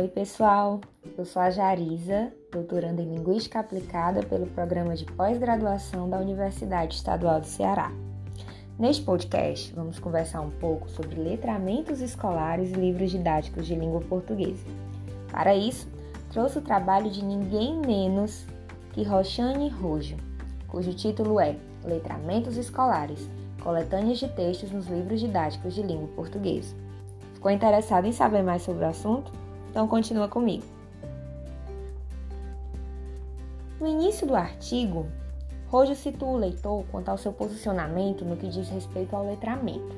Oi, pessoal. Eu sou a Jarisa, doutoranda em Linguística Aplicada pelo Programa de Pós-Graduação da Universidade Estadual do Ceará. Neste podcast, vamos conversar um pouco sobre letramentos escolares e livros didáticos de língua portuguesa. Para isso, trouxe o trabalho de ninguém menos que Roxane Rojo, cujo título é Letramentos Escolares, coletâneas de textos nos livros didáticos de língua portuguesa. Ficou interessado em saber mais sobre o assunto? Então continua comigo. No início do artigo, Rojo situa o leitor quanto ao seu posicionamento no que diz respeito ao letramento.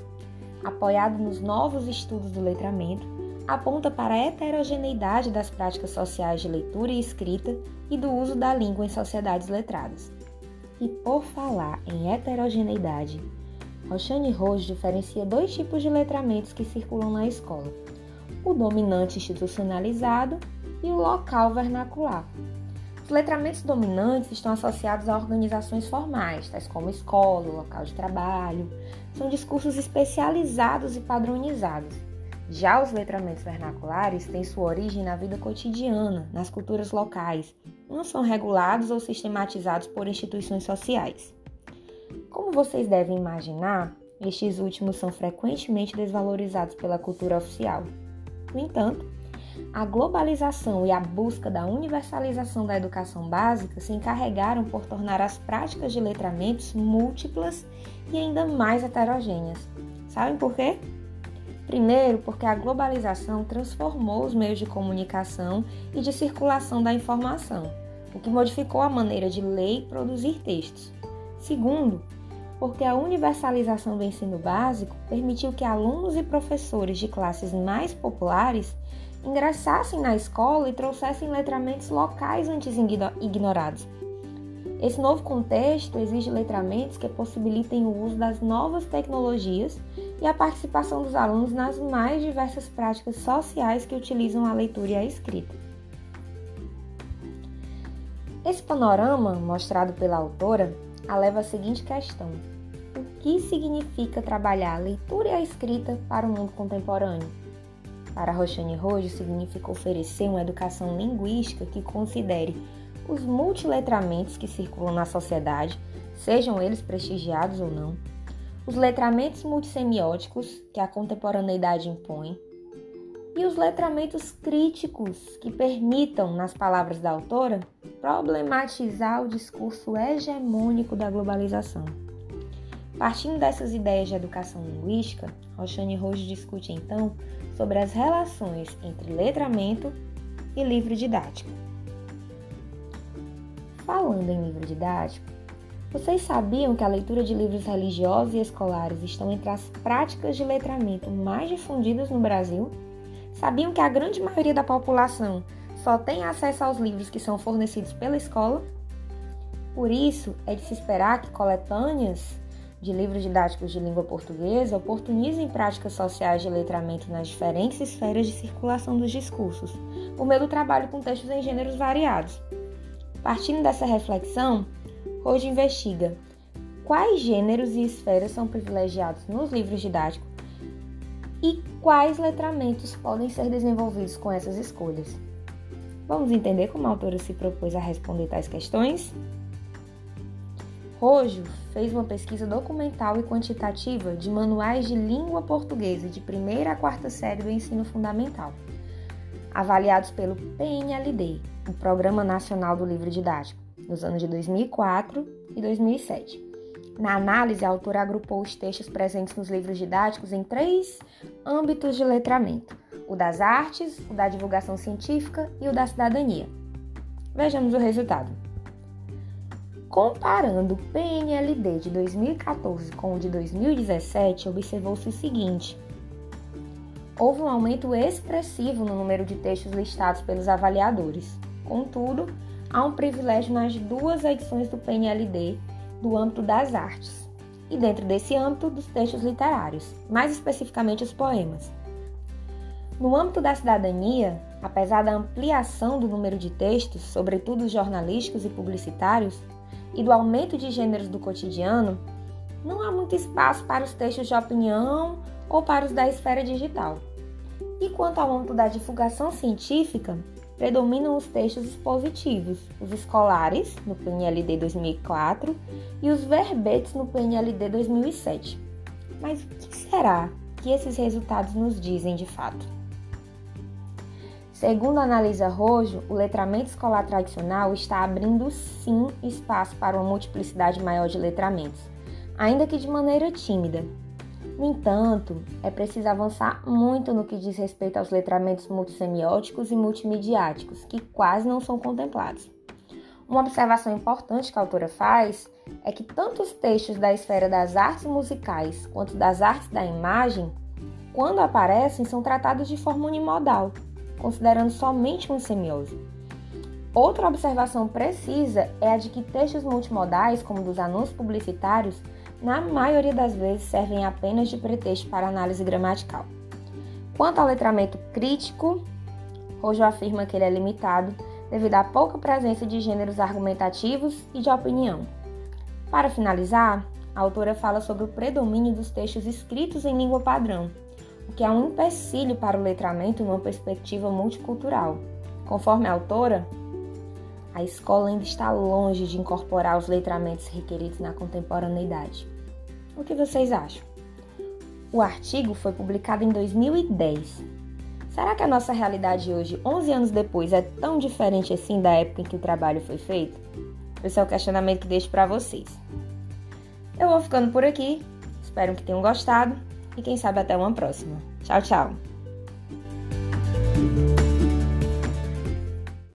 Apoiado nos novos estudos do letramento, aponta para a heterogeneidade das práticas sociais de leitura e escrita e do uso da língua em sociedades letradas. E por falar em heterogeneidade, Roxane Rojo diferencia dois tipos de letramentos que circulam na escola: o dominante institucionalizado e o local vernacular. Os letramentos dominantes estão associados a organizações formais, tais como escola, local de trabalho. São discursos especializados e padronizados. Já os letramentos vernaculares têm sua origem na vida cotidiana, nas culturas locais. Não são regulados ou sistematizados por instituições sociais. Como vocês devem imaginar, estes últimos são frequentemente desvalorizados pela cultura oficial. No entanto, a globalização e a busca da universalização da educação básica se encarregaram por tornar as práticas de letramentos múltiplas e ainda mais heterogêneas. Sabem por quê? Primeiro, porque a globalização transformou os meios de comunicação e de circulação da informação, o que modificou a maneira de ler e produzir textos. Segundo, porque a universalização do ensino básico permitiu que alunos e professores de classes mais populares ingressassem na escola e trouxessem letramentos locais antes ignorados. Esse novo contexto exige letramentos que possibilitem o uso das novas tecnologias e a participação dos alunos nas mais diversas práticas sociais que utilizam a leitura e a escrita. Esse panorama, mostrado pela autora, a leva à seguinte questão: o que significa trabalhar a leitura e a escrita para o mundo contemporâneo? Para Roxane Rojo, significa oferecer uma educação linguística que considere os multiletramentos que circulam na sociedade, sejam eles prestigiados ou não, os letramentos multissemióticos que a contemporaneidade impõe, e os letramentos críticos que permitam, nas palavras da autora, problematizar o discurso hegemônico da globalização. Partindo dessas ideias de educação linguística, Roxane Rojo discute então sobre as relações entre letramento e livro didático. Falando em livro didático, vocês sabiam que a leitura de livros religiosos e escolares estão entre as práticas de letramento mais difundidas no Brasil? Sabiam que a grande maioria da população só tem acesso aos livros que são fornecidos pela escola? Por isso, é de se esperar que coletâneas de livros didáticos de língua portuguesa oportunizem práticas sociais de letramento nas diferentes esferas de circulação dos discursos, por meio do trabalho com textos em gêneros variados. Partindo dessa reflexão, hoje investiga quais gêneros e esferas são privilegiados nos livros didáticos e quais letramentos podem ser desenvolvidos com essas escolhas. Vamos entender como a autora se propôs a responder tais questões? Rojo fez uma pesquisa documental e quantitativa de manuais de língua portuguesa de primeira a quarta série do ensino fundamental, avaliados pelo PNLD, o Programa Nacional do Livro Didático, nos anos de 2004 e 2007. Na análise, a autora agrupou os textos presentes nos livros didáticos em três âmbitos de letramento: o das artes, o da divulgação científica e o da cidadania. Vejamos o resultado. Comparando o PNLD de 2014 com o de 2017, observou-se o seguinte: houve um aumento expressivo no número de textos listados pelos avaliadores. Contudo, há um privilégio nas duas edições do PNLD do âmbito das artes, e dentro desse âmbito dos textos literários, mais especificamente os poemas. No âmbito da cidadania, apesar da ampliação do número de textos, sobretudo jornalísticos e publicitários, e do aumento de gêneros do cotidiano, não há muito espaço para os textos de opinião ou para os da esfera digital. E quanto ao âmbito da divulgação científica, predominam os textos expositivos, os escolares, no PNLD 2004, e os verbetes no PNLD 2007. Mas o que será que esses resultados nos dizem de fato? Segundo analisa Rojo, o letramento escolar tradicional está abrindo sim espaço para uma multiplicidade maior de letramentos, ainda que de maneira tímida. No entanto, é preciso avançar muito no que diz respeito aos letramentos multissemióticos e multimediáticos, que quase não são contemplados. Uma observação importante que a autora faz é que tanto os textos da esfera das artes musicais quanto das artes da imagem, quando aparecem, são tratados de forma unimodal, considerando somente uma semiose. Outra observação precisa é a de que textos multimodais, como dos anúncios publicitários, na maioria das vezes servem apenas de pretexto para análise gramatical. Quanto ao letramento crítico, Rojo afirma que ele é limitado devido à pouca presença de gêneros argumentativos e de opinião. Para finalizar, a autora fala sobre o predomínio dos textos escritos em língua padrão, o que é um empecilho para o letramento numa perspectiva multicultural. Conforme a autora, a escola ainda está longe de incorporar os letramentos requeridos na contemporaneidade. O que vocês acham? O artigo foi publicado em 2010. Será que a nossa realidade hoje, 11 anos depois, é tão diferente assim da época em que o trabalho foi feito? Esse é o questionamento que deixo para vocês. Eu vou ficando por aqui. Espero que tenham gostado e quem sabe até uma próxima. Tchau, tchau!